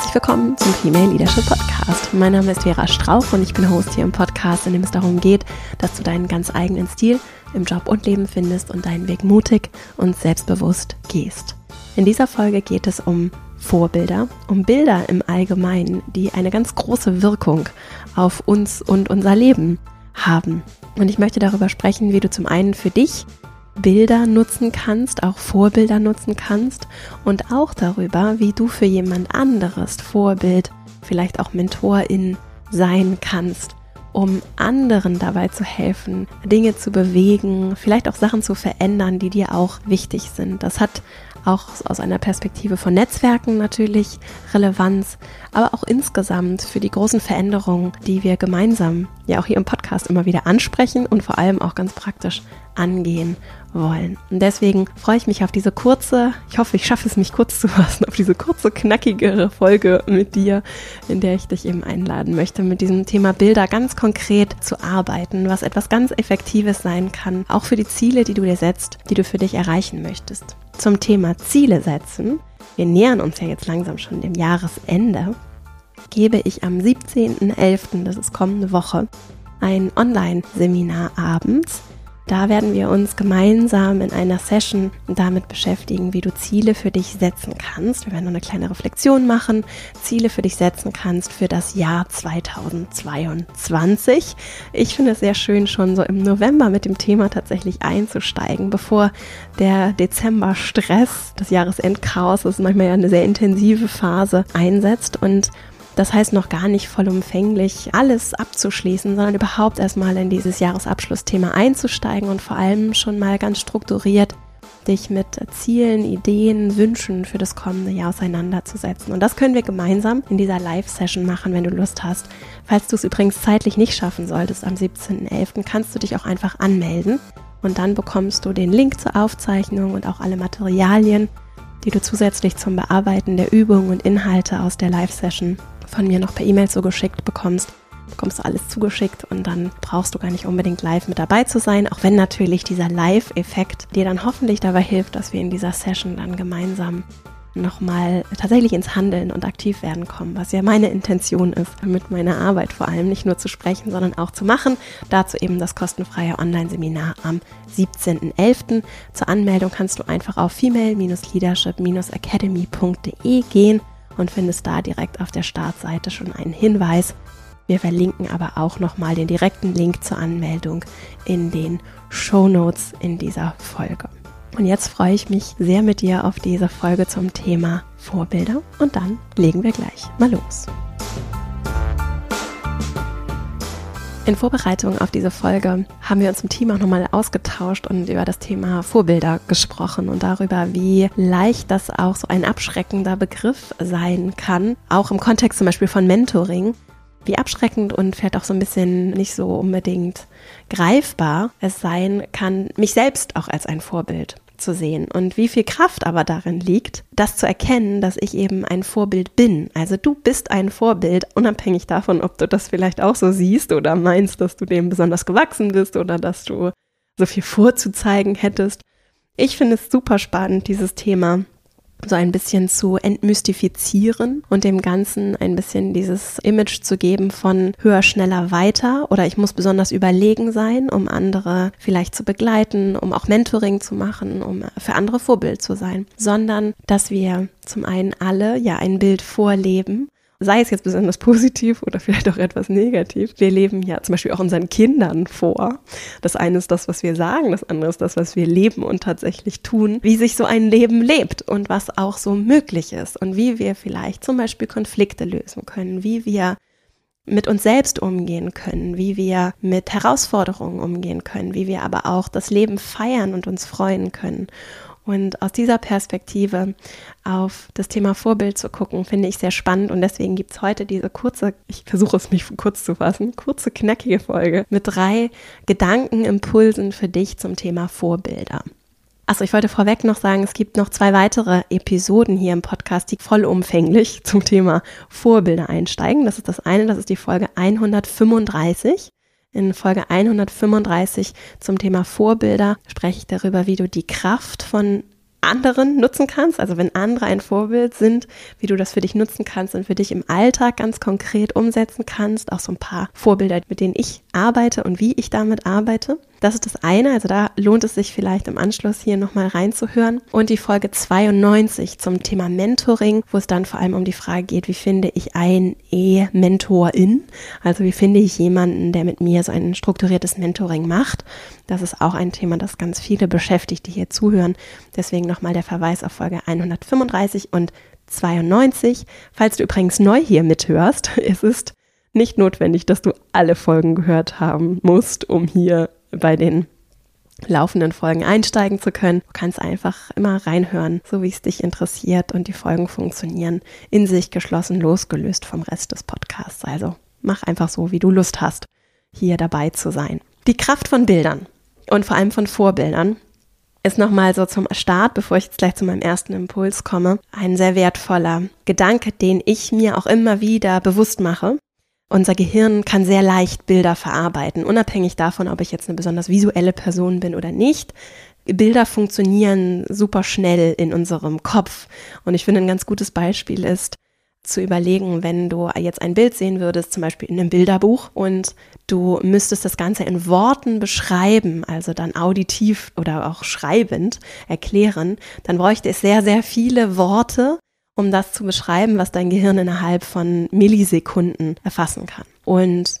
Herzlich willkommen zum Female Leadership Podcast. Mein Name ist Vera Strauch und ich bin Host hier im Podcast, in dem es darum geht, dass du deinen ganz eigenen Stil im Job und Leben findest und deinen Weg mutig und selbstbewusst gehst. In dieser Folge geht es um Vorbilder, um Bilder im Allgemeinen, die eine ganz große Wirkung auf uns und unser Leben haben. Und ich möchte darüber sprechen, wie du zum einen für dich Bilder nutzen kannst, auch Vorbilder nutzen kannst und auch darüber, wie du für jemand anderes Vorbild, vielleicht auch Mentorin sein kannst, um anderen dabei zu helfen, Dinge zu bewegen, vielleicht auch Sachen zu verändern, die dir auch wichtig sind. Das hat auch aus einer Perspektive von Netzwerken natürlich Relevanz, aber auch insgesamt für die großen Veränderungen, die wir gemeinsam ja auch hier im Podcast immer wieder ansprechen und vor allem auch ganz praktisch angehen wollen. Und deswegen freue ich mich auf diese kurze, ich hoffe, ich schaffe es mich kurz zu fassen, auf diese kurze, knackigere Folge mit dir, in der ich dich eben einladen möchte, mit diesem Thema Bilder ganz konkret zu arbeiten, was etwas ganz Effektives sein kann, auch für die Ziele, die du dir setzt, die du für dich erreichen möchtest. Zum Thema Ziele setzen, wir nähern uns ja jetzt langsam schon dem Jahresende, gebe ich am 17.11., das ist kommende Woche, ein Online-Seminar abends da werden wir uns gemeinsam in einer Session damit beschäftigen, wie du Ziele für dich setzen kannst. Wir werden noch eine kleine Reflexion machen, Ziele für dich setzen kannst für das Jahr 2022. Ich finde es sehr schön, schon so im November mit dem Thema tatsächlich einzusteigen, bevor der Dezember-Stress, das Jahresendchaos, das ist manchmal ja eine sehr intensive Phase, einsetzt und das heißt noch gar nicht vollumfänglich alles abzuschließen, sondern überhaupt erstmal in dieses Jahresabschlussthema einzusteigen und vor allem schon mal ganz strukturiert dich mit Zielen, Ideen, Wünschen für das kommende Jahr auseinanderzusetzen. Und das können wir gemeinsam in dieser Live-Session machen, wenn du Lust hast. Falls du es übrigens zeitlich nicht schaffen solltest, am 17.11. kannst du dich auch einfach anmelden und dann bekommst du den Link zur Aufzeichnung und auch alle Materialien, die du zusätzlich zum Bearbeiten der Übungen und Inhalte aus der Live-Session von mir noch per E-Mail zugeschickt bekommst, bekommst du alles zugeschickt und dann brauchst du gar nicht unbedingt live mit dabei zu sein, auch wenn natürlich dieser Live-Effekt dir dann hoffentlich dabei hilft, dass wir in dieser Session dann gemeinsam nochmal tatsächlich ins Handeln und aktiv werden kommen, was ja meine Intention ist, mit meiner Arbeit vor allem nicht nur zu sprechen, sondern auch zu machen. Dazu eben das kostenfreie Online-Seminar am 17.11. Zur Anmeldung kannst du einfach auf female-leadership-academy.de gehen und findest da direkt auf der Startseite schon einen Hinweis. Wir verlinken aber auch nochmal den direkten Link zur Anmeldung in den Show Notes in dieser Folge. Und jetzt freue ich mich sehr mit dir auf diese Folge zum Thema Vorbilder und dann legen wir gleich mal los. In Vorbereitung auf diese Folge haben wir uns im Team auch nochmal ausgetauscht und über das Thema Vorbilder gesprochen und darüber, wie leicht das auch so ein abschreckender Begriff sein kann, auch im Kontext zum Beispiel von Mentoring, wie abschreckend und vielleicht auch so ein bisschen nicht so unbedingt greifbar es sein kann, mich selbst auch als ein Vorbild zu sehen und wie viel Kraft aber darin liegt, das zu erkennen, dass ich eben ein Vorbild bin. Also du bist ein Vorbild, unabhängig davon, ob du das vielleicht auch so siehst oder meinst, dass du dem besonders gewachsen bist oder dass du so viel vorzuzeigen hättest. Ich finde es super spannend, dieses Thema so ein bisschen zu entmystifizieren und dem Ganzen ein bisschen dieses Image zu geben von höher, schneller, weiter. Oder ich muss besonders überlegen sein, um andere vielleicht zu begleiten, um auch Mentoring zu machen, um für andere Vorbild zu sein, sondern dass wir zum einen alle ja ein Bild vorleben sei es jetzt besonders positiv oder vielleicht auch etwas negativ. Wir leben ja zum Beispiel auch unseren Kindern vor. Das eine ist das, was wir sagen, das andere ist das, was wir leben und tatsächlich tun, wie sich so ein Leben lebt und was auch so möglich ist und wie wir vielleicht zum Beispiel Konflikte lösen können, wie wir mit uns selbst umgehen können, wie wir mit Herausforderungen umgehen können, wie wir aber auch das Leben feiern und uns freuen können. Und aus dieser Perspektive auf das Thema Vorbild zu gucken, finde ich sehr spannend. Und deswegen gibt es heute diese kurze, ich versuche es mich kurz zu fassen, kurze, knackige Folge mit drei Gedankenimpulsen für dich zum Thema Vorbilder. Achso, ich wollte vorweg noch sagen, es gibt noch zwei weitere Episoden hier im Podcast, die vollumfänglich zum Thema Vorbilder einsteigen. Das ist das eine, das ist die Folge 135. In Folge 135 zum Thema Vorbilder spreche ich darüber, wie du die Kraft von anderen nutzen kannst, also wenn andere ein Vorbild sind, wie du das für dich nutzen kannst und für dich im Alltag ganz konkret umsetzen kannst. Auch so ein paar Vorbilder, mit denen ich arbeite und wie ich damit arbeite. Das ist das eine, also da lohnt es sich vielleicht im Anschluss hier nochmal reinzuhören. Und die Folge 92 zum Thema Mentoring, wo es dann vor allem um die Frage geht, wie finde ich ein E-Mentorin? Also wie finde ich jemanden, der mit mir so ein strukturiertes Mentoring macht? Das ist auch ein Thema, das ganz viele beschäftigt, die hier zuhören. Deswegen nochmal der Verweis auf Folge 135 und 92. Falls du übrigens neu hier mithörst, es ist nicht notwendig, dass du alle Folgen gehört haben musst, um hier bei den laufenden Folgen einsteigen zu können. Du kannst einfach immer reinhören, so wie es dich interessiert und die Folgen funktionieren in sich geschlossen, losgelöst vom Rest des Podcasts. Also mach einfach so, wie du Lust hast, hier dabei zu sein. Die Kraft von Bildern und vor allem von Vorbildern ist nochmal so zum Start, bevor ich jetzt gleich zu meinem ersten Impuls komme, ein sehr wertvoller Gedanke, den ich mir auch immer wieder bewusst mache unser Gehirn kann sehr leicht Bilder verarbeiten, unabhängig davon, ob ich jetzt eine besonders visuelle Person bin oder nicht. Bilder funktionieren super schnell in unserem Kopf. Und ich finde, ein ganz gutes Beispiel ist, zu überlegen, wenn du jetzt ein Bild sehen würdest, zum Beispiel in einem Bilderbuch, und du müsstest das Ganze in Worten beschreiben, also dann auditiv oder auch schreibend erklären, dann bräuchte es sehr, sehr viele Worte, um das zu beschreiben, was dein Gehirn innerhalb von Millisekunden erfassen kann. Und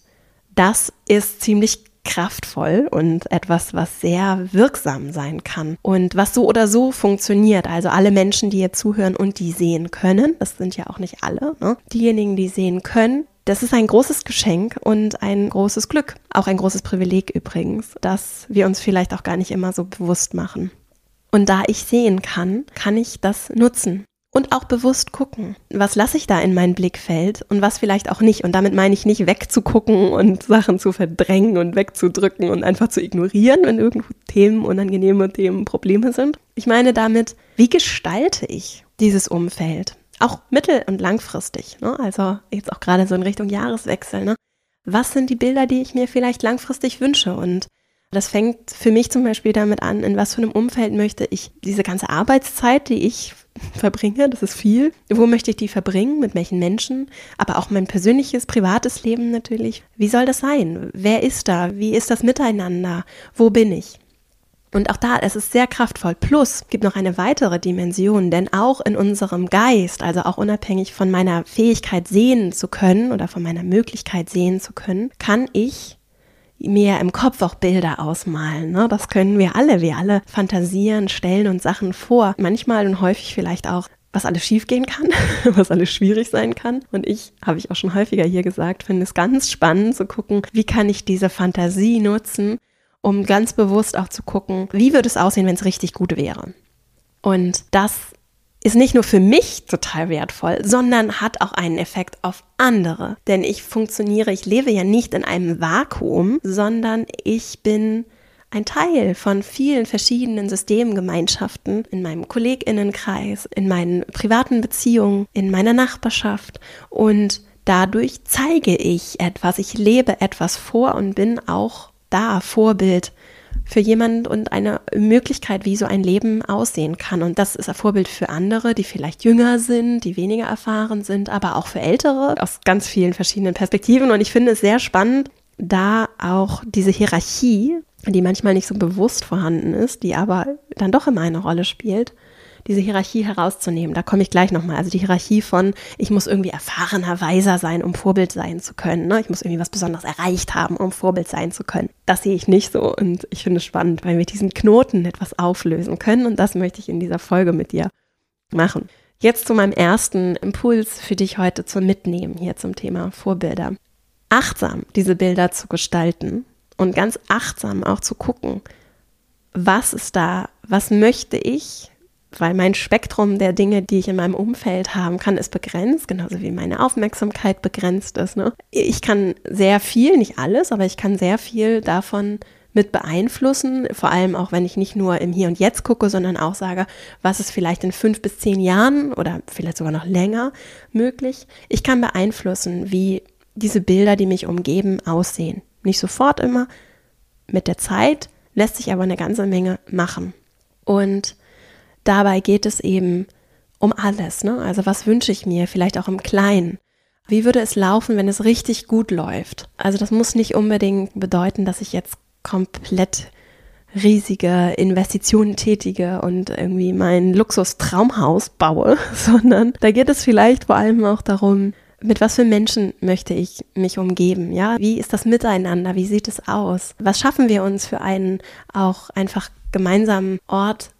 das ist ziemlich kraftvoll und etwas, was sehr wirksam sein kann und was so oder so funktioniert. Also alle Menschen, die hier zuhören und die sehen können, das sind ja auch nicht alle, ne? diejenigen, die sehen können, das ist ein großes Geschenk und ein großes Glück, auch ein großes Privileg übrigens, das wir uns vielleicht auch gar nicht immer so bewusst machen. Und da ich sehen kann, kann ich das nutzen. Und auch bewusst gucken, was lasse ich da in mein Blickfeld und was vielleicht auch nicht. Und damit meine ich nicht wegzugucken und Sachen zu verdrängen und wegzudrücken und einfach zu ignorieren, wenn irgendwo Themen, unangenehme Themen, Probleme sind. Ich meine damit, wie gestalte ich dieses Umfeld? Auch mittel- und langfristig. Ne? Also jetzt auch gerade so in Richtung Jahreswechsel. Ne? Was sind die Bilder, die ich mir vielleicht langfristig wünsche? Und das fängt für mich zum Beispiel damit an, in was für einem Umfeld möchte ich diese ganze Arbeitszeit, die ich verbringe, das ist viel. Wo möchte ich die verbringen? Mit welchen Menschen? Aber auch mein persönliches, privates Leben natürlich. Wie soll das sein? Wer ist da? Wie ist das Miteinander? Wo bin ich? Und auch da, es ist sehr kraftvoll. Plus gibt noch eine weitere Dimension, denn auch in unserem Geist, also auch unabhängig von meiner Fähigkeit sehen zu können oder von meiner Möglichkeit sehen zu können, kann ich mir im Kopf auch Bilder ausmalen. Ne? Das können wir alle. Wir alle fantasieren, stellen uns Sachen vor. Manchmal und häufig vielleicht auch, was alles schiefgehen kann, was alles schwierig sein kann. Und ich, habe ich auch schon häufiger hier gesagt, finde es ganz spannend zu gucken, wie kann ich diese Fantasie nutzen, um ganz bewusst auch zu gucken, wie würde es aussehen, wenn es richtig gut wäre. Und das ist nicht nur für mich total wertvoll, sondern hat auch einen Effekt auf andere. Denn ich funktioniere, ich lebe ja nicht in einem Vakuum, sondern ich bin ein Teil von vielen verschiedenen Systemgemeinschaften in meinem Kolleginnenkreis, in meinen privaten Beziehungen, in meiner Nachbarschaft und dadurch zeige ich etwas, ich lebe etwas vor und bin auch da Vorbild für jemand und eine Möglichkeit, wie so ein Leben aussehen kann. Und das ist ein Vorbild für andere, die vielleicht jünger sind, die weniger erfahren sind, aber auch für Ältere aus ganz vielen verschiedenen Perspektiven. Und ich finde es sehr spannend, da auch diese Hierarchie, die manchmal nicht so bewusst vorhanden ist, die aber dann doch immer eine Rolle spielt, diese Hierarchie herauszunehmen. Da komme ich gleich nochmal. Also die Hierarchie von, ich muss irgendwie erfahrener, weiser sein, um Vorbild sein zu können. Ne? Ich muss irgendwie was Besonderes erreicht haben, um Vorbild sein zu können. Das sehe ich nicht so und ich finde es spannend, weil wir diesen Knoten etwas auflösen können und das möchte ich in dieser Folge mit dir machen. Jetzt zu meinem ersten Impuls für dich heute zum Mitnehmen hier zum Thema Vorbilder. Achtsam diese Bilder zu gestalten und ganz achtsam auch zu gucken, was ist da, was möchte ich, weil mein Spektrum der Dinge, die ich in meinem Umfeld haben kann, ist begrenzt, genauso wie meine Aufmerksamkeit begrenzt ist. Ne? Ich kann sehr viel, nicht alles, aber ich kann sehr viel davon mit beeinflussen, vor allem auch wenn ich nicht nur im Hier und Jetzt gucke, sondern auch sage, was ist vielleicht in fünf bis zehn Jahren oder vielleicht sogar noch länger möglich. Ich kann beeinflussen, wie diese Bilder, die mich umgeben, aussehen. Nicht sofort immer, mit der Zeit lässt sich aber eine ganze Menge machen. Und dabei geht es eben um alles. Ne? Also was wünsche ich mir, vielleicht auch im Kleinen. Wie würde es laufen, wenn es richtig gut läuft? Also das muss nicht unbedingt bedeuten, dass ich jetzt komplett riesige Investitionen tätige und irgendwie mein Luxustraumhaus baue, sondern da geht es vielleicht vor allem auch darum, mit was für Menschen möchte ich mich umgeben? Ja, wie ist das Miteinander? Wie sieht es aus? Was schaffen wir uns für einen auch einfach gemeinsamen Ort?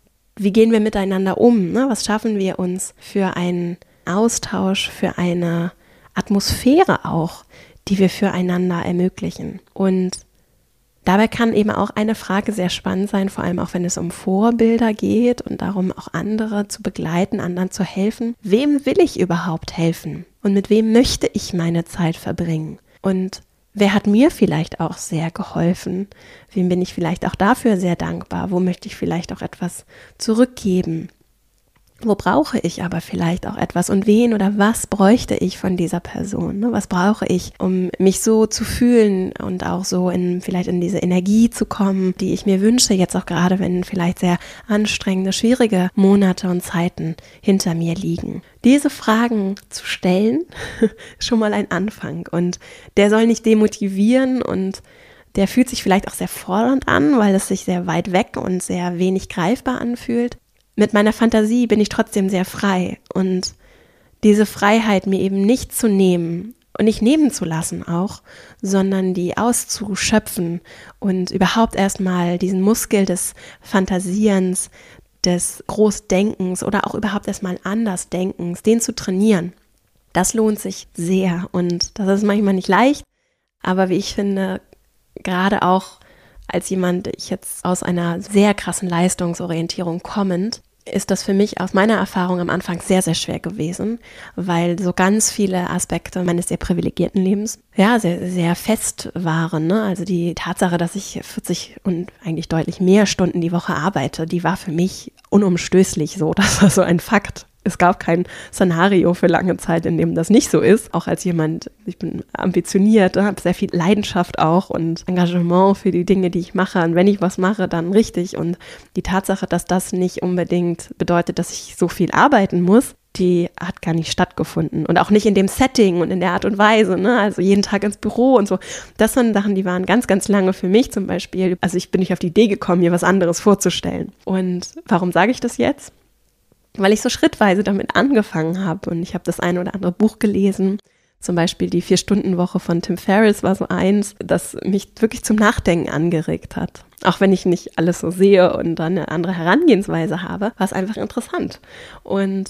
Wie gehen wir miteinander um? Ne? Was schaffen wir uns für einen Austausch, für eine Atmosphäre auch, die wir füreinander ermöglichen? Und Dabei kann eben auch eine Frage sehr spannend sein, vor allem auch wenn es um Vorbilder geht und darum, auch andere zu begleiten, anderen zu helfen. Wem will ich überhaupt helfen? Und mit wem möchte ich meine Zeit verbringen? Und wer hat mir vielleicht auch sehr geholfen? Wem bin ich vielleicht auch dafür sehr dankbar? Wo möchte ich vielleicht auch etwas zurückgeben? Wo brauche ich aber vielleicht auch etwas und wen oder was bräuchte ich von dieser Person? Ne? Was brauche ich, um mich so zu fühlen und auch so in vielleicht in diese Energie zu kommen, die ich mir wünsche, jetzt auch gerade wenn vielleicht sehr anstrengende, schwierige Monate und Zeiten hinter mir liegen. Diese Fragen zu stellen, schon mal ein Anfang und der soll nicht demotivieren und der fühlt sich vielleicht auch sehr fordernd an, weil es sich sehr weit weg und sehr wenig greifbar anfühlt mit meiner Fantasie bin ich trotzdem sehr frei und diese Freiheit mir eben nicht zu nehmen und nicht nehmen zu lassen auch, sondern die auszuschöpfen und überhaupt erstmal diesen Muskel des Fantasierens, des Großdenkens oder auch überhaupt erstmal Andersdenkens, den zu trainieren. Das lohnt sich sehr und das ist manchmal nicht leicht, aber wie ich finde, gerade auch als jemand, ich jetzt aus einer sehr krassen Leistungsorientierung kommend, ist das für mich aus meiner Erfahrung am Anfang sehr, sehr schwer gewesen, weil so ganz viele Aspekte meines sehr privilegierten Lebens ja sehr, sehr fest waren. Ne? Also die Tatsache, dass ich 40 und eigentlich deutlich mehr Stunden die Woche arbeite, die war für mich unumstößlich so. Das war so ein Fakt es gab kein Szenario für lange Zeit, in dem das nicht so ist. Auch als jemand, ich bin ambitioniert, habe sehr viel Leidenschaft auch und Engagement für die Dinge, die ich mache. Und wenn ich was mache, dann richtig. Und die Tatsache, dass das nicht unbedingt bedeutet, dass ich so viel arbeiten muss, die hat gar nicht stattgefunden. Und auch nicht in dem Setting und in der Art und Weise. Ne? Also jeden Tag ins Büro und so. Das sind Sachen, die waren ganz, ganz lange für mich zum Beispiel. Also ich bin nicht auf die Idee gekommen, mir was anderes vorzustellen. Und warum sage ich das jetzt? Weil ich so schrittweise damit angefangen habe und ich habe das eine oder andere Buch gelesen. Zum Beispiel die Vier-Stunden-Woche von Tim Ferriss war so eins, das mich wirklich zum Nachdenken angeregt hat. Auch wenn ich nicht alles so sehe und dann eine andere Herangehensweise habe, war es einfach interessant. Und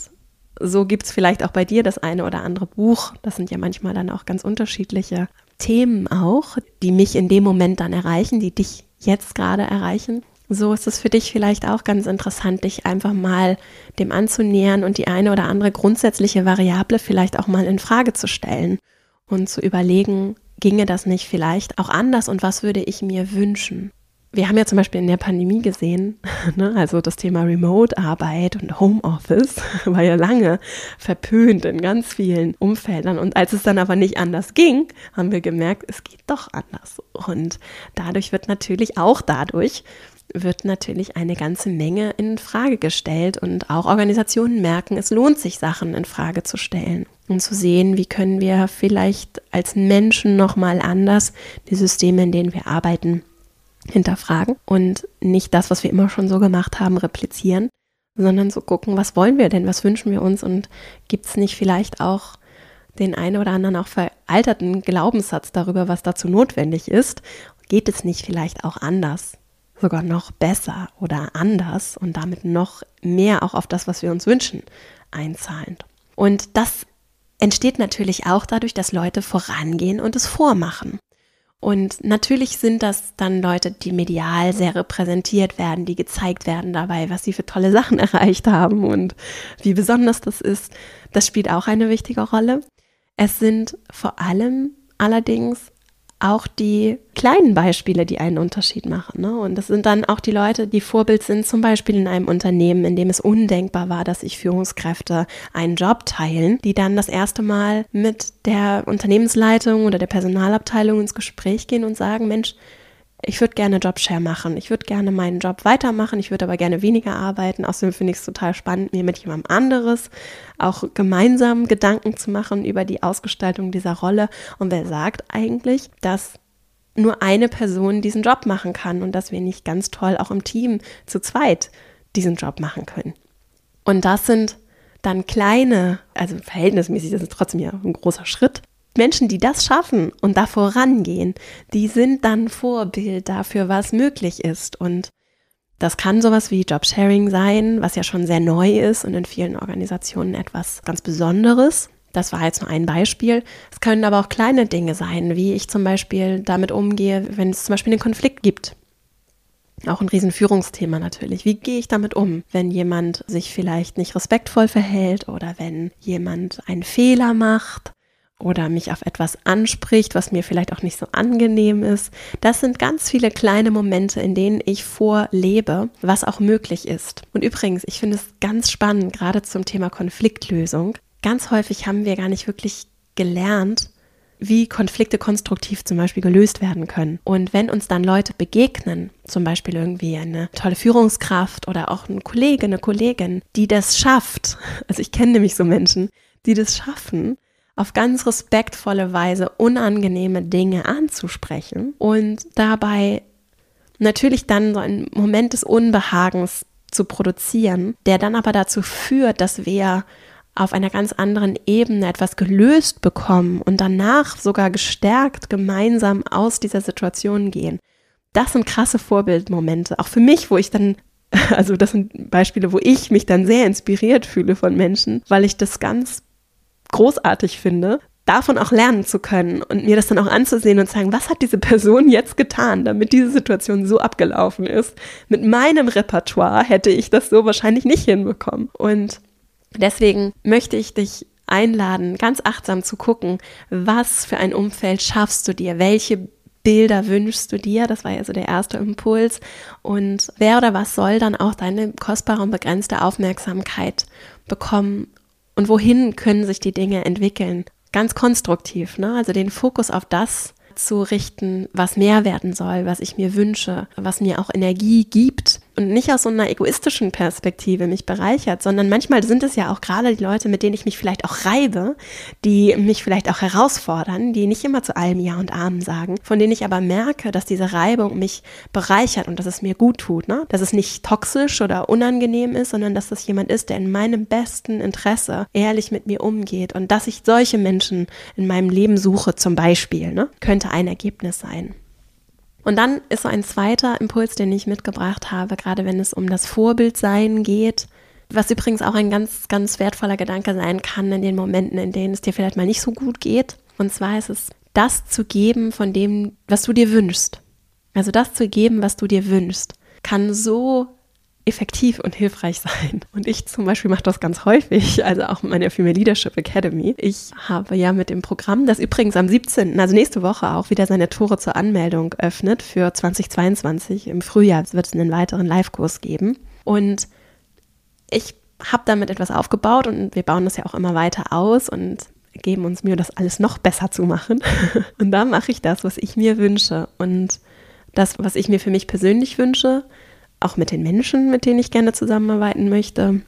so gibt es vielleicht auch bei dir das eine oder andere Buch. Das sind ja manchmal dann auch ganz unterschiedliche Themen auch, die mich in dem Moment dann erreichen, die dich jetzt gerade erreichen. So ist es für dich vielleicht auch ganz interessant, dich einfach mal dem anzunähern und die eine oder andere grundsätzliche Variable vielleicht auch mal in Frage zu stellen und zu überlegen, ginge das nicht vielleicht auch anders und was würde ich mir wünschen? Wir haben ja zum Beispiel in der Pandemie gesehen, ne, also das Thema Remote-Arbeit und Homeoffice war ja lange verpönt in ganz vielen Umfeldern. Und als es dann aber nicht anders ging, haben wir gemerkt, es geht doch anders. Und dadurch wird natürlich auch dadurch wird natürlich eine ganze Menge in Frage gestellt und auch Organisationen merken, es lohnt sich Sachen in Frage zu stellen und zu sehen, wie können wir vielleicht als Menschen noch mal anders die Systeme, in denen wir arbeiten, hinterfragen und nicht das, was wir immer schon so gemacht haben, replizieren, sondern so gucken, was wollen wir denn, was wünschen wir uns und gibt es nicht vielleicht auch den einen oder anderen auch veralterten Glaubenssatz darüber, was dazu notwendig ist, geht es nicht vielleicht auch anders? Sogar noch besser oder anders und damit noch mehr auch auf das, was wir uns wünschen, einzahlen. Und das entsteht natürlich auch dadurch, dass Leute vorangehen und es vormachen. Und natürlich sind das dann Leute, die medial sehr repräsentiert werden, die gezeigt werden dabei, was sie für tolle Sachen erreicht haben und wie besonders das ist. Das spielt auch eine wichtige Rolle. Es sind vor allem allerdings auch die kleinen Beispiele, die einen Unterschied machen. Ne? Und das sind dann auch die Leute, die Vorbild sind, zum Beispiel in einem Unternehmen, in dem es undenkbar war, dass sich Führungskräfte einen Job teilen, die dann das erste Mal mit der Unternehmensleitung oder der Personalabteilung ins Gespräch gehen und sagen, Mensch, ich würde gerne Jobshare machen, ich würde gerne meinen Job weitermachen, ich würde aber gerne weniger arbeiten. Außerdem finde ich es total spannend, mir mit jemandem anderes auch gemeinsam Gedanken zu machen über die Ausgestaltung dieser Rolle. Und wer sagt eigentlich, dass nur eine Person diesen Job machen kann und dass wir nicht ganz toll auch im Team zu zweit diesen Job machen können? Und das sind dann kleine, also verhältnismäßig, das ist trotzdem ja ein großer Schritt, Menschen, die das schaffen und da vorangehen, die sind dann Vorbild dafür, was möglich ist. Und das kann sowas wie Jobsharing sein, was ja schon sehr neu ist und in vielen Organisationen etwas ganz Besonderes. Das war jetzt nur ein Beispiel. Es können aber auch kleine Dinge sein, wie ich zum Beispiel damit umgehe, wenn es zum Beispiel einen Konflikt gibt. Auch ein Riesenführungsthema natürlich. Wie gehe ich damit um, wenn jemand sich vielleicht nicht respektvoll verhält oder wenn jemand einen Fehler macht? Oder mich auf etwas anspricht, was mir vielleicht auch nicht so angenehm ist. Das sind ganz viele kleine Momente, in denen ich vorlebe, was auch möglich ist. Und übrigens, ich finde es ganz spannend, gerade zum Thema Konfliktlösung. Ganz häufig haben wir gar nicht wirklich gelernt, wie Konflikte konstruktiv zum Beispiel gelöst werden können. Und wenn uns dann Leute begegnen, zum Beispiel irgendwie eine tolle Führungskraft oder auch ein Kollege, eine Kollegin, die das schafft, also ich kenne nämlich so Menschen, die das schaffen, auf ganz respektvolle Weise unangenehme Dinge anzusprechen und dabei natürlich dann so einen Moment des Unbehagens zu produzieren, der dann aber dazu führt, dass wir auf einer ganz anderen Ebene etwas gelöst bekommen und danach sogar gestärkt gemeinsam aus dieser Situation gehen. Das sind krasse Vorbildmomente, auch für mich, wo ich dann, also das sind Beispiele, wo ich mich dann sehr inspiriert fühle von Menschen, weil ich das ganz großartig finde, davon auch lernen zu können und mir das dann auch anzusehen und zu sagen, was hat diese Person jetzt getan, damit diese Situation so abgelaufen ist. Mit meinem Repertoire hätte ich das so wahrscheinlich nicht hinbekommen. Und deswegen möchte ich dich einladen, ganz achtsam zu gucken, was für ein Umfeld schaffst du dir, welche Bilder wünschst du dir? Das war ja so der erste Impuls. Und wer oder was soll dann auch deine kostbare und begrenzte Aufmerksamkeit bekommen und wohin können sich die Dinge entwickeln. Ganz konstruktiv, ne? Also den Fokus auf das zu richten, was mehr werden soll, was ich mir wünsche, was mir auch Energie gibt und nicht aus so einer egoistischen Perspektive mich bereichert, sondern manchmal sind es ja auch gerade die Leute, mit denen ich mich vielleicht auch reibe, die mich vielleicht auch herausfordern, die nicht immer zu allem Ja und Amen sagen, von denen ich aber merke, dass diese Reibung mich bereichert und dass es mir gut tut, ne? dass es nicht toxisch oder unangenehm ist, sondern dass das jemand ist, der in meinem besten Interesse ehrlich mit mir umgeht und dass ich solche Menschen in meinem Leben suche zum Beispiel, ne? könnte ein Ergebnis sein. Und dann ist so ein zweiter Impuls, den ich mitgebracht habe, gerade wenn es um das Vorbildsein geht, was übrigens auch ein ganz, ganz wertvoller Gedanke sein kann in den Momenten, in denen es dir vielleicht mal nicht so gut geht. Und zwar ist es, das zu geben von dem, was du dir wünschst. Also das zu geben, was du dir wünschst, kann so effektiv und hilfreich sein. Und ich zum Beispiel mache das ganz häufig, also auch mit meiner Female Leadership Academy. Ich habe ja mit dem Programm, das übrigens am 17., also nächste Woche auch wieder seine Tore zur Anmeldung öffnet für 2022. Im Frühjahr wird es einen weiteren Live-Kurs geben. Und ich habe damit etwas aufgebaut und wir bauen das ja auch immer weiter aus und geben uns Mühe, das alles noch besser zu machen. Und da mache ich das, was ich mir wünsche. Und das, was ich mir für mich persönlich wünsche, auch mit den Menschen, mit denen ich gerne zusammenarbeiten möchte,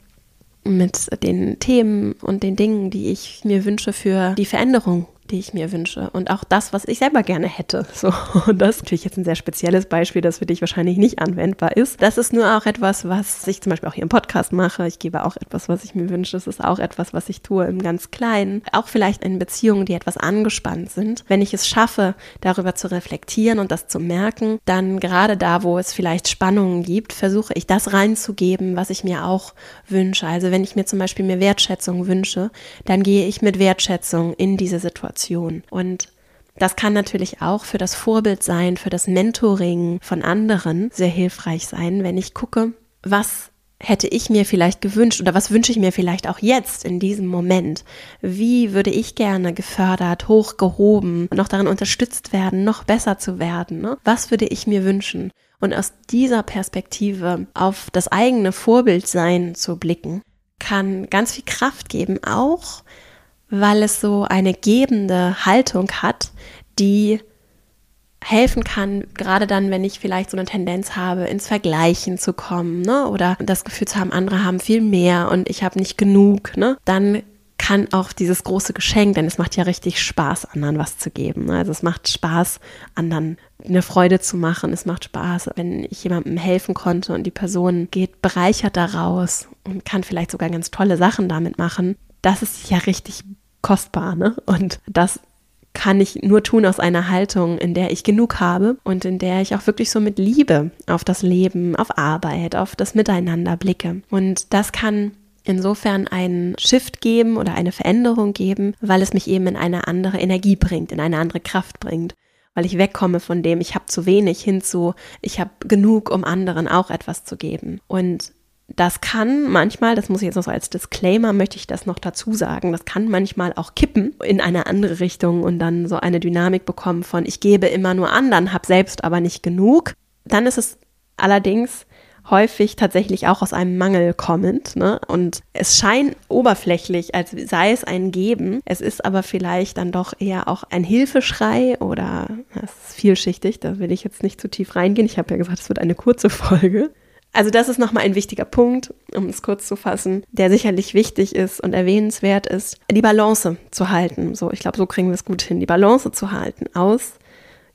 mit den Themen und den Dingen, die ich mir wünsche für die Veränderung die ich mir wünsche und auch das, was ich selber gerne hätte. So, und das ist natürlich jetzt ein sehr spezielles Beispiel, das für dich wahrscheinlich nicht anwendbar ist. Das ist nur auch etwas, was ich zum Beispiel auch hier im Podcast mache. Ich gebe auch etwas, was ich mir wünsche. Das ist auch etwas, was ich tue im ganz Kleinen. Auch vielleicht in Beziehungen, die etwas angespannt sind. Wenn ich es schaffe, darüber zu reflektieren und das zu merken, dann gerade da, wo es vielleicht Spannungen gibt, versuche ich das reinzugeben, was ich mir auch wünsche. Also wenn ich mir zum Beispiel mehr Wertschätzung wünsche, dann gehe ich mit Wertschätzung in diese Situation. Situation. Und das kann natürlich auch für das Vorbild sein, für das Mentoring von anderen sehr hilfreich sein, wenn ich gucke, was hätte ich mir vielleicht gewünscht oder was wünsche ich mir vielleicht auch jetzt in diesem Moment? Wie würde ich gerne gefördert, hochgehoben, noch darin unterstützt werden, noch besser zu werden? Ne? Was würde ich mir wünschen? Und aus dieser Perspektive auf das eigene Vorbildsein zu blicken, kann ganz viel Kraft geben, auch weil es so eine gebende Haltung hat, die helfen kann, gerade dann, wenn ich vielleicht so eine Tendenz habe, ins Vergleichen zu kommen, ne? Oder das Gefühl zu haben, andere haben viel mehr und ich habe nicht genug, ne? Dann kann auch dieses große Geschenk, denn es macht ja richtig Spaß, anderen was zu geben. Ne? Also es macht Spaß, anderen eine Freude zu machen. Es macht Spaß, wenn ich jemandem helfen konnte und die Person geht bereichert daraus und kann vielleicht sogar ganz tolle Sachen damit machen. Das ist ja richtig kostbar, ne? Und das kann ich nur tun aus einer Haltung, in der ich genug habe und in der ich auch wirklich so mit Liebe auf das Leben, auf Arbeit, auf das Miteinander blicke. Und das kann insofern einen Shift geben oder eine Veränderung geben, weil es mich eben in eine andere Energie bringt, in eine andere Kraft bringt, weil ich wegkomme von dem, ich habe zu wenig hin zu, ich habe genug, um anderen auch etwas zu geben. Und das kann manchmal, das muss ich jetzt noch so als Disclaimer, möchte ich das noch dazu sagen, das kann manchmal auch kippen in eine andere Richtung und dann so eine Dynamik bekommen von, ich gebe immer nur anderen, habe selbst aber nicht genug. Dann ist es allerdings häufig tatsächlich auch aus einem Mangel kommend. Ne? Und es scheint oberflächlich, als sei es ein Geben. Es ist aber vielleicht dann doch eher auch ein Hilfeschrei oder das ist vielschichtig, da will ich jetzt nicht zu tief reingehen. Ich habe ja gesagt, es wird eine kurze Folge. Also das ist nochmal ein wichtiger Punkt, um es kurz zu fassen, der sicherlich wichtig ist und erwähnenswert ist, die Balance zu halten. So, ich glaube, so kriegen wir es gut hin, die Balance zu halten aus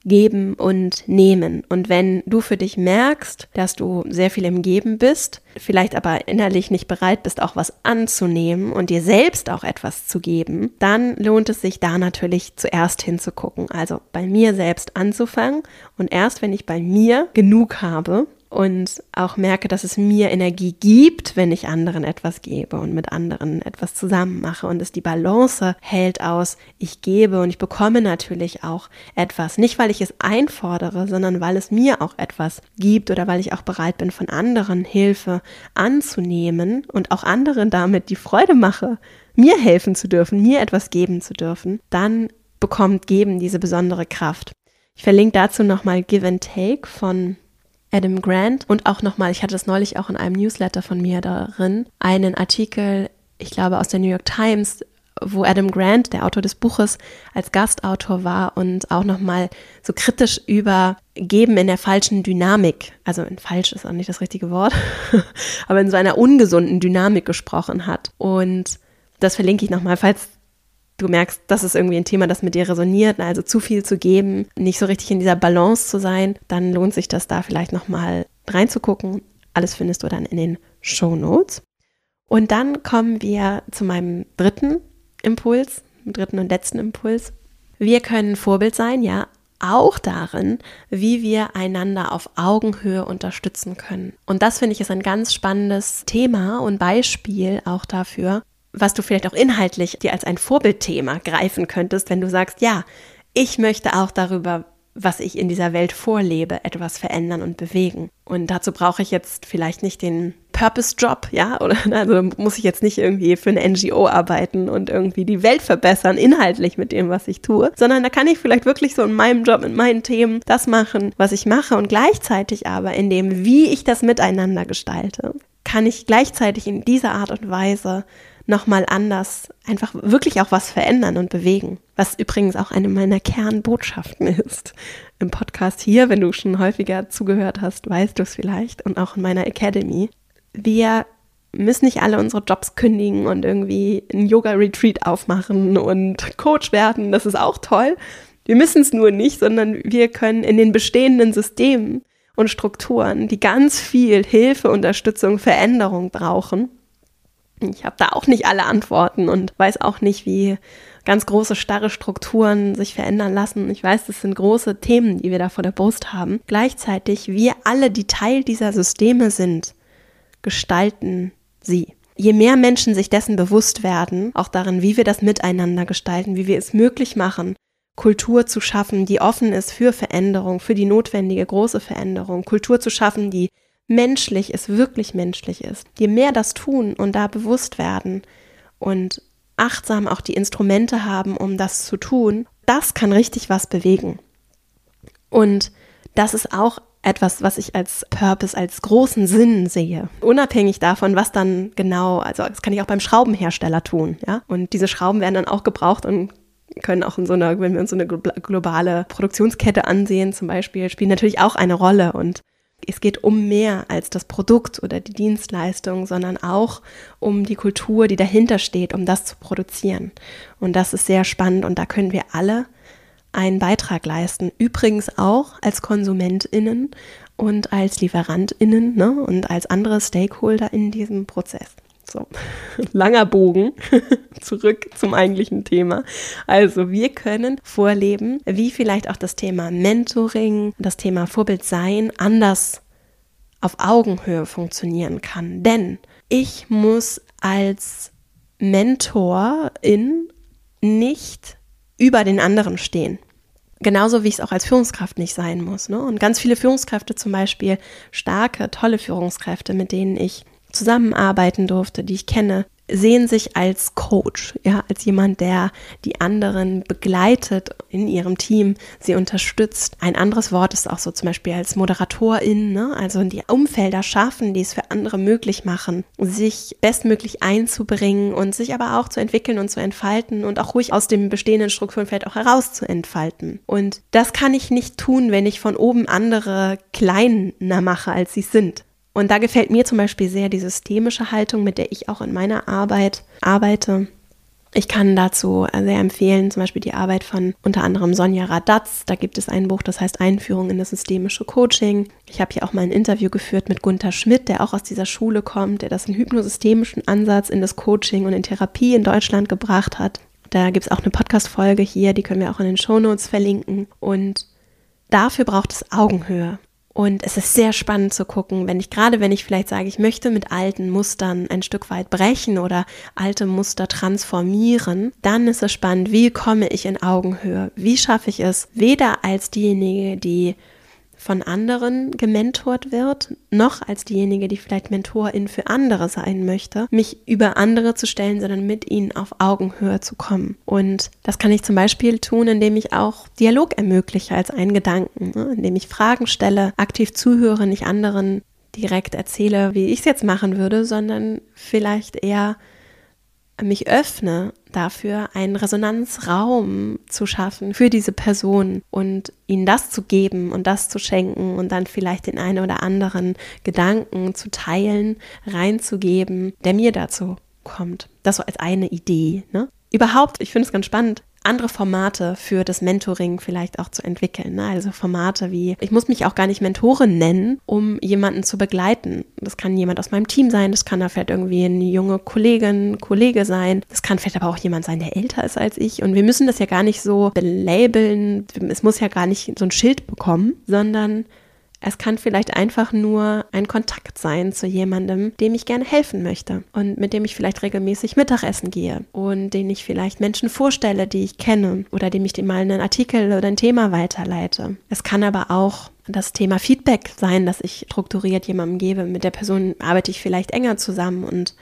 Geben und Nehmen. Und wenn du für dich merkst, dass du sehr viel im Geben bist, vielleicht aber innerlich nicht bereit bist, auch was anzunehmen und dir selbst auch etwas zu geben, dann lohnt es sich da natürlich zuerst hinzugucken. Also bei mir selbst anzufangen und erst wenn ich bei mir genug habe, und auch merke, dass es mir Energie gibt, wenn ich anderen etwas gebe und mit anderen etwas zusammen mache und es die Balance hält aus, ich gebe und ich bekomme natürlich auch etwas, nicht weil ich es einfordere, sondern weil es mir auch etwas gibt oder weil ich auch bereit bin, von anderen Hilfe anzunehmen und auch anderen damit die Freude mache, mir helfen zu dürfen, mir etwas geben zu dürfen, dann bekommt Geben diese besondere Kraft. Ich verlinke dazu nochmal Give and Take von Adam Grant und auch nochmal, ich hatte das neulich auch in einem Newsletter von mir darin, einen Artikel, ich glaube aus der New York Times, wo Adam Grant, der Autor des Buches, als Gastautor war und auch nochmal so kritisch über Geben in der falschen Dynamik, also in falsch ist auch nicht das richtige Wort, aber in so einer ungesunden Dynamik gesprochen hat. Und das verlinke ich nochmal, falls du merkst, das ist irgendwie ein Thema, das mit dir resoniert, also zu viel zu geben, nicht so richtig in dieser Balance zu sein, dann lohnt sich das da vielleicht nochmal reinzugucken. Alles findest du dann in den Show Notes. Und dann kommen wir zu meinem dritten Impuls, dritten und letzten Impuls. Wir können Vorbild sein, ja, auch darin, wie wir einander auf Augenhöhe unterstützen können. Und das finde ich ist ein ganz spannendes Thema und Beispiel auch dafür, was du vielleicht auch inhaltlich dir als ein Vorbildthema greifen könntest, wenn du sagst, ja, ich möchte auch darüber, was ich in dieser Welt vorlebe, etwas verändern und bewegen. Und dazu brauche ich jetzt vielleicht nicht den Purpose-Job, ja, oder also muss ich jetzt nicht irgendwie für eine NGO arbeiten und irgendwie die Welt verbessern, inhaltlich mit dem, was ich tue, sondern da kann ich vielleicht wirklich so in meinem Job, mit meinen Themen das machen, was ich mache und gleichzeitig aber in dem, wie ich das miteinander gestalte, kann ich gleichzeitig in dieser Art und Weise nochmal anders einfach wirklich auch was verändern und bewegen. Was übrigens auch eine meiner Kernbotschaften ist. Im Podcast hier, wenn du schon häufiger zugehört hast, weißt du es vielleicht. Und auch in meiner Academy. Wir müssen nicht alle unsere Jobs kündigen und irgendwie ein Yoga-Retreat aufmachen und Coach werden. Das ist auch toll. Wir müssen es nur nicht, sondern wir können in den bestehenden Systemen und Strukturen, die ganz viel Hilfe, Unterstützung, Veränderung brauchen, ich habe da auch nicht alle Antworten und weiß auch nicht, wie ganz große, starre Strukturen sich verändern lassen. Ich weiß, das sind große Themen, die wir da vor der Brust haben. Gleichzeitig, wir alle, die Teil dieser Systeme sind, gestalten sie. Je mehr Menschen sich dessen bewusst werden, auch darin, wie wir das miteinander gestalten, wie wir es möglich machen, Kultur zu schaffen, die offen ist für Veränderung, für die notwendige große Veränderung, Kultur zu schaffen, die menschlich ist, wirklich menschlich ist. Je mehr das tun und da bewusst werden und achtsam auch die Instrumente haben, um das zu tun, das kann richtig was bewegen. Und das ist auch etwas, was ich als Purpose, als großen Sinn sehe. Unabhängig davon, was dann genau, also das kann ich auch beim Schraubenhersteller tun, ja. Und diese Schrauben werden dann auch gebraucht und können auch in so einer, wenn wir uns so eine globale Produktionskette ansehen, zum Beispiel, spielen natürlich auch eine Rolle. Und es geht um mehr als das Produkt oder die Dienstleistung, sondern auch um die Kultur, die dahinter steht, um das zu produzieren. Und das ist sehr spannend und da können wir alle einen Beitrag leisten. Übrigens auch als KonsumentInnen und als LieferantInnen ne, und als andere Stakeholder in diesem Prozess. So, langer Bogen zurück zum eigentlichen Thema. Also wir können vorleben, wie vielleicht auch das Thema Mentoring, das Thema Vorbild sein anders auf Augenhöhe funktionieren kann. Denn ich muss als Mentorin nicht über den anderen stehen. Genauso wie ich es auch als Führungskraft nicht sein muss. Ne? Und ganz viele Führungskräfte, zum Beispiel starke, tolle Führungskräfte, mit denen ich zusammenarbeiten durfte, die ich kenne, sehen sich als Coach, ja, als jemand, der die anderen begleitet in ihrem Team, sie unterstützt. Ein anderes Wort ist auch so zum Beispiel als Moderatorin, ne? also die Umfelder schaffen, die es für andere möglich machen, sich bestmöglich einzubringen und sich aber auch zu entwickeln und zu entfalten und auch ruhig aus dem bestehenden Strukturen vielleicht auch heraus zu entfalten. Und das kann ich nicht tun, wenn ich von oben andere kleiner mache, als sie sind. Und da gefällt mir zum Beispiel sehr die systemische Haltung, mit der ich auch in meiner Arbeit arbeite. Ich kann dazu sehr empfehlen, zum Beispiel die Arbeit von unter anderem Sonja Radatz. Da gibt es ein Buch, das heißt Einführung in das systemische Coaching. Ich habe hier auch mal ein Interview geführt mit Gunther Schmidt, der auch aus dieser Schule kommt, der das einen hypnosystemischen Ansatz in das Coaching und in Therapie in Deutschland gebracht hat. Da gibt es auch eine Podcast-Folge hier, die können wir auch in den Shownotes verlinken. Und dafür braucht es Augenhöhe. Und es ist sehr spannend zu gucken, wenn ich gerade, wenn ich vielleicht sage, ich möchte mit alten Mustern ein Stück weit brechen oder alte Muster transformieren, dann ist es spannend, wie komme ich in Augenhöhe? Wie schaffe ich es, weder als diejenige, die von anderen gementort wird, noch als diejenige, die vielleicht Mentorin für andere sein möchte, mich über andere zu stellen, sondern mit ihnen auf Augenhöhe zu kommen. Und das kann ich zum Beispiel tun, indem ich auch Dialog ermögliche als einen Gedanken, ne? indem ich Fragen stelle, aktiv zuhöre, nicht anderen direkt erzähle, wie ich es jetzt machen würde, sondern vielleicht eher mich öffne dafür, einen Resonanzraum zu schaffen für diese Person und ihnen das zu geben und das zu schenken und dann vielleicht den einen oder anderen Gedanken zu teilen, reinzugeben, der mir dazu kommt. Das so als eine Idee. Ne? Überhaupt, ich finde es ganz spannend, andere Formate für das Mentoring vielleicht auch zu entwickeln. Ne? Also Formate wie, ich muss mich auch gar nicht Mentorin nennen, um jemanden zu begleiten. Das kann jemand aus meinem Team sein, das kann da vielleicht irgendwie eine junge Kollegin, Kollege sein, das kann vielleicht aber auch jemand sein, der älter ist als ich. Und wir müssen das ja gar nicht so belabeln, es muss ja gar nicht so ein Schild bekommen, sondern es kann vielleicht einfach nur ein Kontakt sein zu jemandem, dem ich gerne helfen möchte und mit dem ich vielleicht regelmäßig Mittagessen gehe und den ich vielleicht Menschen vorstelle, die ich kenne oder dem ich mal einen Artikel oder ein Thema weiterleite. Es kann aber auch das Thema Feedback sein, dass ich strukturiert jemandem gebe. Mit der Person arbeite ich vielleicht enger zusammen und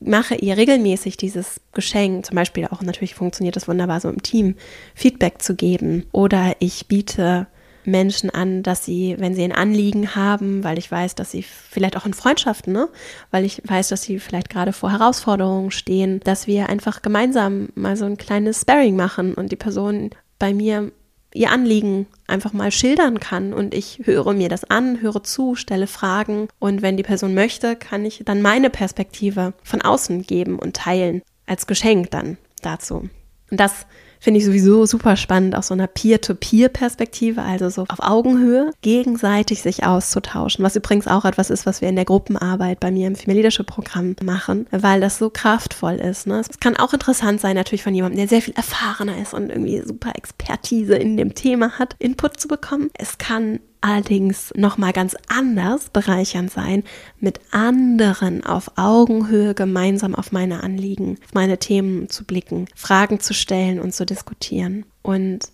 mache ihr regelmäßig dieses Geschenk, zum Beispiel auch natürlich funktioniert das wunderbar so im Team, Feedback zu geben oder ich biete Menschen an, dass sie, wenn sie ein Anliegen haben, weil ich weiß, dass sie vielleicht auch in Freundschaften, ne, weil ich weiß, dass sie vielleicht gerade vor Herausforderungen stehen, dass wir einfach gemeinsam mal so ein kleines Sparring machen und die Person bei mir ihr Anliegen einfach mal schildern kann und ich höre mir das an, höre zu, stelle Fragen und wenn die Person möchte, kann ich dann meine Perspektive von außen geben und teilen als Geschenk dann dazu. Und das Finde ich sowieso super spannend aus so einer Peer-to-Peer-Perspektive, also so auf Augenhöhe, gegenseitig sich auszutauschen. Was übrigens auch etwas ist, was wir in der Gruppenarbeit bei mir im Female Leadership Programm machen, weil das so kraftvoll ist. Ne? Es kann auch interessant sein, natürlich von jemandem, der sehr viel erfahrener ist und irgendwie super Expertise in dem Thema hat, Input zu bekommen. Es kann allerdings nochmal ganz anders bereichernd sein, mit anderen auf Augenhöhe gemeinsam auf meine Anliegen, auf meine Themen zu blicken, Fragen zu stellen und zu diskutieren. Und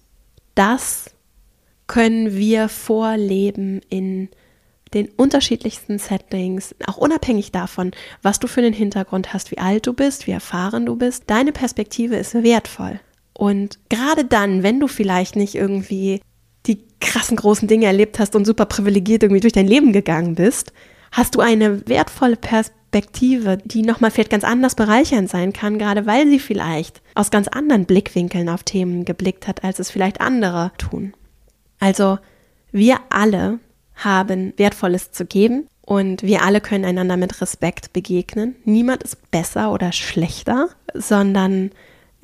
das können wir vorleben in den unterschiedlichsten Settings, auch unabhängig davon, was du für einen Hintergrund hast, wie alt du bist, wie erfahren du bist. Deine Perspektive ist wertvoll. Und gerade dann, wenn du vielleicht nicht irgendwie krassen großen Dinge erlebt hast und super privilegiert irgendwie durch dein Leben gegangen bist, hast du eine wertvolle Perspektive die nochmal vielleicht ganz anders bereichernd sein kann, gerade weil sie vielleicht aus ganz anderen Blickwinkeln auf Themen geblickt hat, als es vielleicht andere tun. Also wir alle haben Wertvolles zu geben und wir alle können einander mit Respekt begegnen. Niemand ist besser oder schlechter, sondern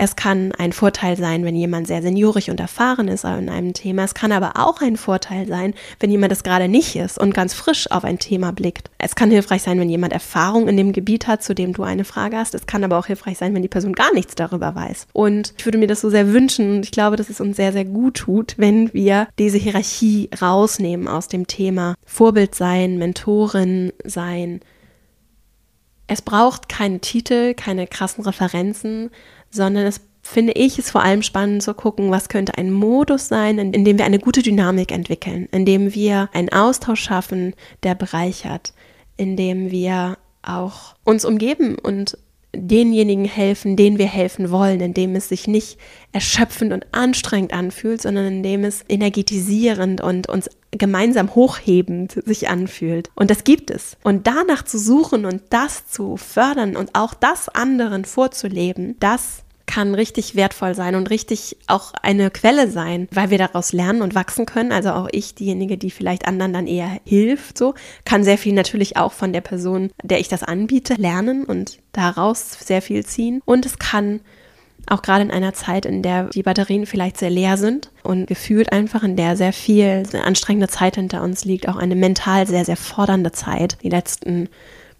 es kann ein Vorteil sein, wenn jemand sehr seniorig und erfahren ist in einem Thema. Es kann aber auch ein Vorteil sein, wenn jemand es gerade nicht ist und ganz frisch auf ein Thema blickt. Es kann hilfreich sein, wenn jemand Erfahrung in dem Gebiet hat, zu dem du eine Frage hast. Es kann aber auch hilfreich sein, wenn die Person gar nichts darüber weiß. Und ich würde mir das so sehr wünschen und ich glaube, dass es uns sehr, sehr gut tut, wenn wir diese Hierarchie rausnehmen aus dem Thema Vorbild sein, Mentorin sein. Es braucht keine Titel, keine krassen Referenzen, sondern es finde ich es vor allem spannend zu gucken, was könnte ein Modus sein, in, in dem wir eine gute Dynamik entwickeln, in dem wir einen Austausch schaffen, der bereichert, in dem wir auch uns umgeben und denjenigen helfen, denen wir helfen wollen, indem es sich nicht erschöpfend und anstrengend anfühlt, sondern indem es energetisierend und uns gemeinsam hochhebend sich anfühlt. Und das gibt es. Und danach zu suchen und das zu fördern und auch das anderen vorzuleben, das kann richtig wertvoll sein und richtig auch eine Quelle sein, weil wir daraus lernen und wachsen können. Also auch ich, diejenige, die vielleicht anderen dann eher hilft, so kann sehr viel natürlich auch von der Person, der ich das anbiete, lernen und daraus sehr viel ziehen. Und es kann auch gerade in einer Zeit, in der die Batterien vielleicht sehr leer sind und gefühlt einfach in der sehr viel sehr anstrengende Zeit hinter uns liegt, auch eine mental sehr, sehr fordernde Zeit. Die letzten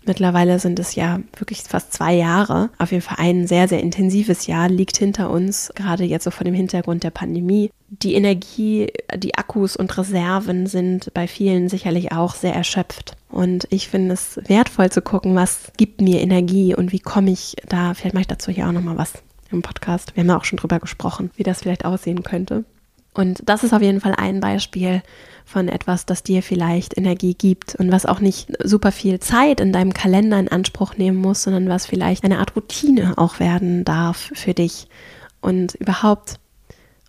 Mittlerweile sind es ja wirklich fast zwei Jahre. Auf jeden Fall ein sehr, sehr intensives Jahr liegt hinter uns, gerade jetzt so vor dem Hintergrund der Pandemie. Die Energie, die Akkus und Reserven sind bei vielen sicherlich auch sehr erschöpft. Und ich finde es wertvoll zu gucken, was gibt mir Energie und wie komme ich da, vielleicht mache ich dazu hier auch nochmal was im Podcast. Wir haben ja auch schon drüber gesprochen, wie das vielleicht aussehen könnte. Und das ist auf jeden Fall ein Beispiel von etwas, das dir vielleicht Energie gibt und was auch nicht super viel Zeit in deinem Kalender in Anspruch nehmen muss, sondern was vielleicht eine Art Routine auch werden darf für dich. Und überhaupt,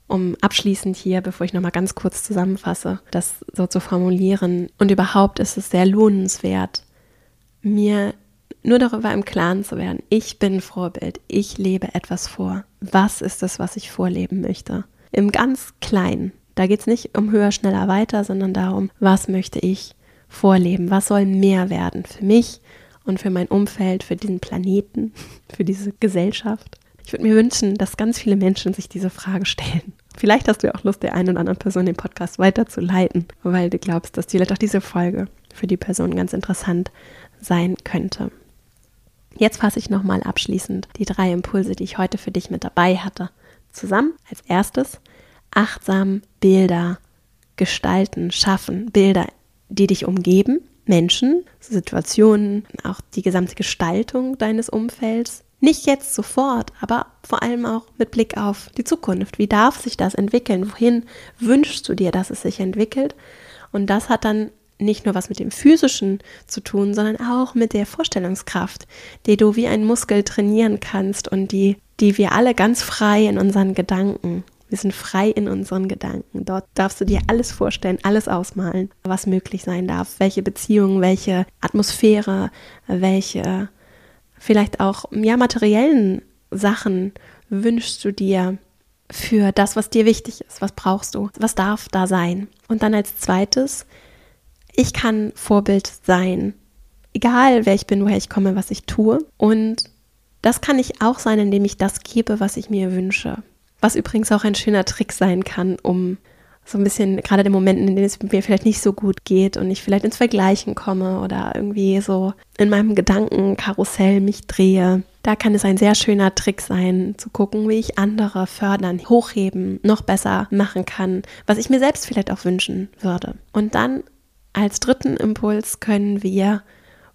um abschließend hier, bevor ich nochmal ganz kurz zusammenfasse, das so zu formulieren, und überhaupt ist es sehr lohnenswert, mir nur darüber im Klaren zu werden, ich bin Vorbild, ich lebe etwas vor. Was ist es, was ich vorleben möchte? Im ganz Kleinen. Da geht es nicht um höher, schneller, weiter, sondern darum, was möchte ich vorleben? Was soll mehr werden für mich und für mein Umfeld, für diesen Planeten, für diese Gesellschaft? Ich würde mir wünschen, dass ganz viele Menschen sich diese Frage stellen. Vielleicht hast du ja auch Lust, der einen oder anderen Person den Podcast weiterzuleiten, weil du glaubst, dass vielleicht auch diese Folge für die Person ganz interessant sein könnte. Jetzt fasse ich nochmal abschließend die drei Impulse, die ich heute für dich mit dabei hatte, zusammen. Als erstes, achtsam Bilder gestalten, schaffen, Bilder, die dich umgeben, Menschen, Situationen, auch die gesamte Gestaltung deines Umfelds. Nicht jetzt sofort, aber vor allem auch mit Blick auf die Zukunft. Wie darf sich das entwickeln? Wohin wünschst du dir, dass es sich entwickelt? Und das hat dann nicht nur was mit dem physischen zu tun, sondern auch mit der Vorstellungskraft, die du wie ein Muskel trainieren kannst und die, die wir alle ganz frei in unseren Gedanken wir sind frei in unseren Gedanken. Dort darfst du dir alles vorstellen, alles ausmalen, was möglich sein darf. Welche Beziehungen, welche Atmosphäre, welche vielleicht auch ja, materiellen Sachen wünschst du dir für das, was dir wichtig ist? Was brauchst du? Was darf da sein? Und dann als zweites, ich kann Vorbild sein. Egal wer ich bin, woher ich komme, was ich tue. Und das kann ich auch sein, indem ich das gebe, was ich mir wünsche. Was übrigens auch ein schöner Trick sein kann, um so ein bisschen, gerade den Momenten, in denen es mir vielleicht nicht so gut geht und ich vielleicht ins Vergleichen komme oder irgendwie so in meinem Gedankenkarussell mich drehe. Da kann es ein sehr schöner Trick sein, zu gucken, wie ich andere fördern, hochheben, noch besser machen kann, was ich mir selbst vielleicht auch wünschen würde. Und dann als dritten Impuls können wir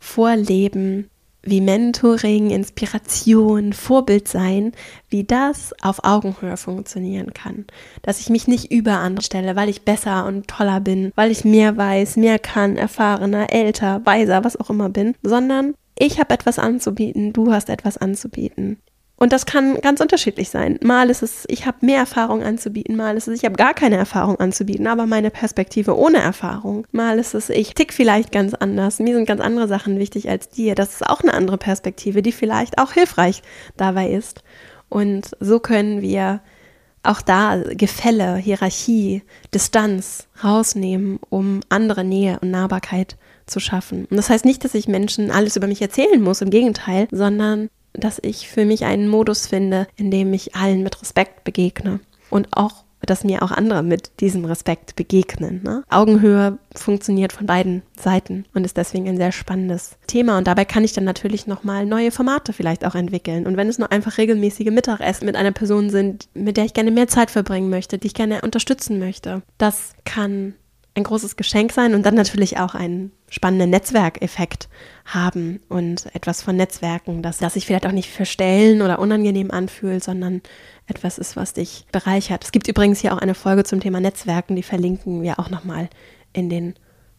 vorleben, wie Mentoring, Inspiration, Vorbild sein, wie das auf Augenhöhe funktionieren kann. Dass ich mich nicht über andere stelle, weil ich besser und toller bin, weil ich mehr weiß, mehr kann, erfahrener, älter, weiser, was auch immer bin, sondern ich habe etwas anzubieten, du hast etwas anzubieten. Und das kann ganz unterschiedlich sein. Mal ist es, ich habe mehr Erfahrung anzubieten, mal ist es, ich habe gar keine Erfahrung anzubieten, aber meine Perspektive ohne Erfahrung. Mal ist es, ich tick vielleicht ganz anders, mir sind ganz andere Sachen wichtig als dir. Das ist auch eine andere Perspektive, die vielleicht auch hilfreich dabei ist. Und so können wir auch da Gefälle, Hierarchie, Distanz rausnehmen, um andere Nähe und Nahbarkeit zu schaffen. Und das heißt nicht, dass ich Menschen alles über mich erzählen muss, im Gegenteil, sondern dass ich für mich einen Modus finde, in dem ich allen mit Respekt begegne und auch dass mir auch andere mit diesem Respekt begegnen. Ne? Augenhöhe funktioniert von beiden Seiten und ist deswegen ein sehr spannendes Thema. Und dabei kann ich dann natürlich nochmal neue Formate vielleicht auch entwickeln. Und wenn es nur einfach regelmäßige Mittagessen mit einer Person sind, mit der ich gerne mehr Zeit verbringen möchte, die ich gerne unterstützen möchte, das kann ein großes Geschenk sein und dann natürlich auch einen spannenden Netzwerkeffekt haben und etwas von Netzwerken, das, das sich vielleicht auch nicht verstellen oder unangenehm anfühlt, sondern etwas ist, was dich bereichert. Es gibt übrigens hier auch eine Folge zum Thema Netzwerken, die verlinken wir auch nochmal in den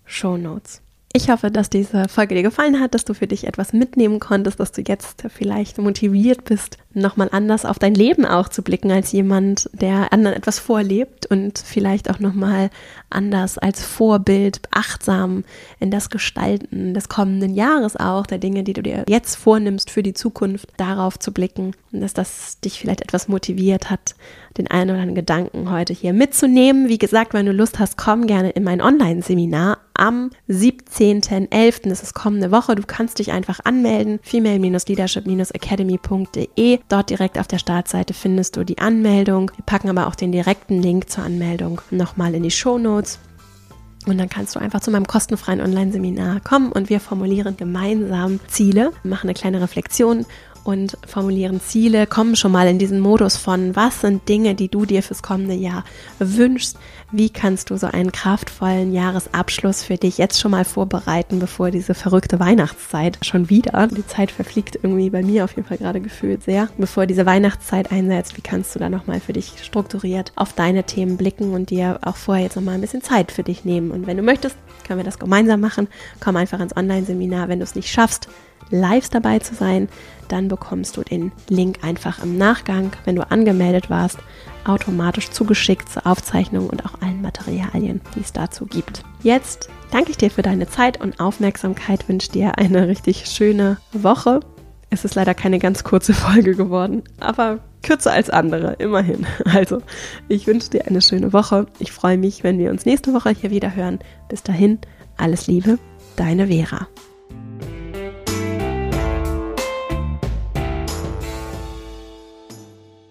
Show Notes. Ich hoffe, dass diese Folge dir gefallen hat, dass du für dich etwas mitnehmen konntest, dass du jetzt vielleicht motiviert bist, nochmal anders auf dein Leben auch zu blicken als jemand, der anderen etwas vorlebt und vielleicht auch nochmal anders als Vorbild achtsam in das Gestalten des kommenden Jahres auch, der Dinge, die du dir jetzt vornimmst für die Zukunft, darauf zu blicken und dass das dich vielleicht etwas motiviert hat, den einen oder anderen Gedanken heute hier mitzunehmen. Wie gesagt, wenn du Lust hast, komm gerne in mein Online-Seminar am 17.11. Das ist kommende Woche. Du kannst dich einfach anmelden. female-leadership-academy.de. Dort direkt auf der Startseite findest du die Anmeldung. Wir packen aber auch den direkten Link zur Anmeldung nochmal in die Show Notes. Und dann kannst du einfach zu meinem kostenfreien Online-Seminar kommen und wir formulieren gemeinsam Ziele, machen eine kleine Reflexion und formulieren Ziele, kommen schon mal in diesen Modus von, was sind Dinge, die du dir fürs kommende Jahr wünschst, wie kannst du so einen kraftvollen Jahresabschluss für dich jetzt schon mal vorbereiten, bevor diese verrückte Weihnachtszeit schon wieder, die Zeit verfliegt irgendwie bei mir auf jeden Fall gerade gefühlt sehr, bevor diese Weihnachtszeit einsetzt, wie kannst du da nochmal für dich strukturiert auf deine Themen blicken und dir auch vorher jetzt nochmal ein bisschen Zeit für dich nehmen. Und wenn du möchtest, können wir das gemeinsam machen. Komm einfach ins Online-Seminar, wenn du es nicht schaffst, live dabei zu sein, dann bekommst du den Link einfach im Nachgang, wenn du angemeldet warst, automatisch zugeschickt zur Aufzeichnung und auch allen Materialien, die es dazu gibt. Jetzt danke ich dir für deine Zeit und Aufmerksamkeit, wünsche dir eine richtig schöne Woche. Es ist leider keine ganz kurze Folge geworden, aber kürzer als andere, immerhin. Also, ich wünsche dir eine schöne Woche. Ich freue mich, wenn wir uns nächste Woche hier wieder hören. Bis dahin, alles Liebe, deine Vera.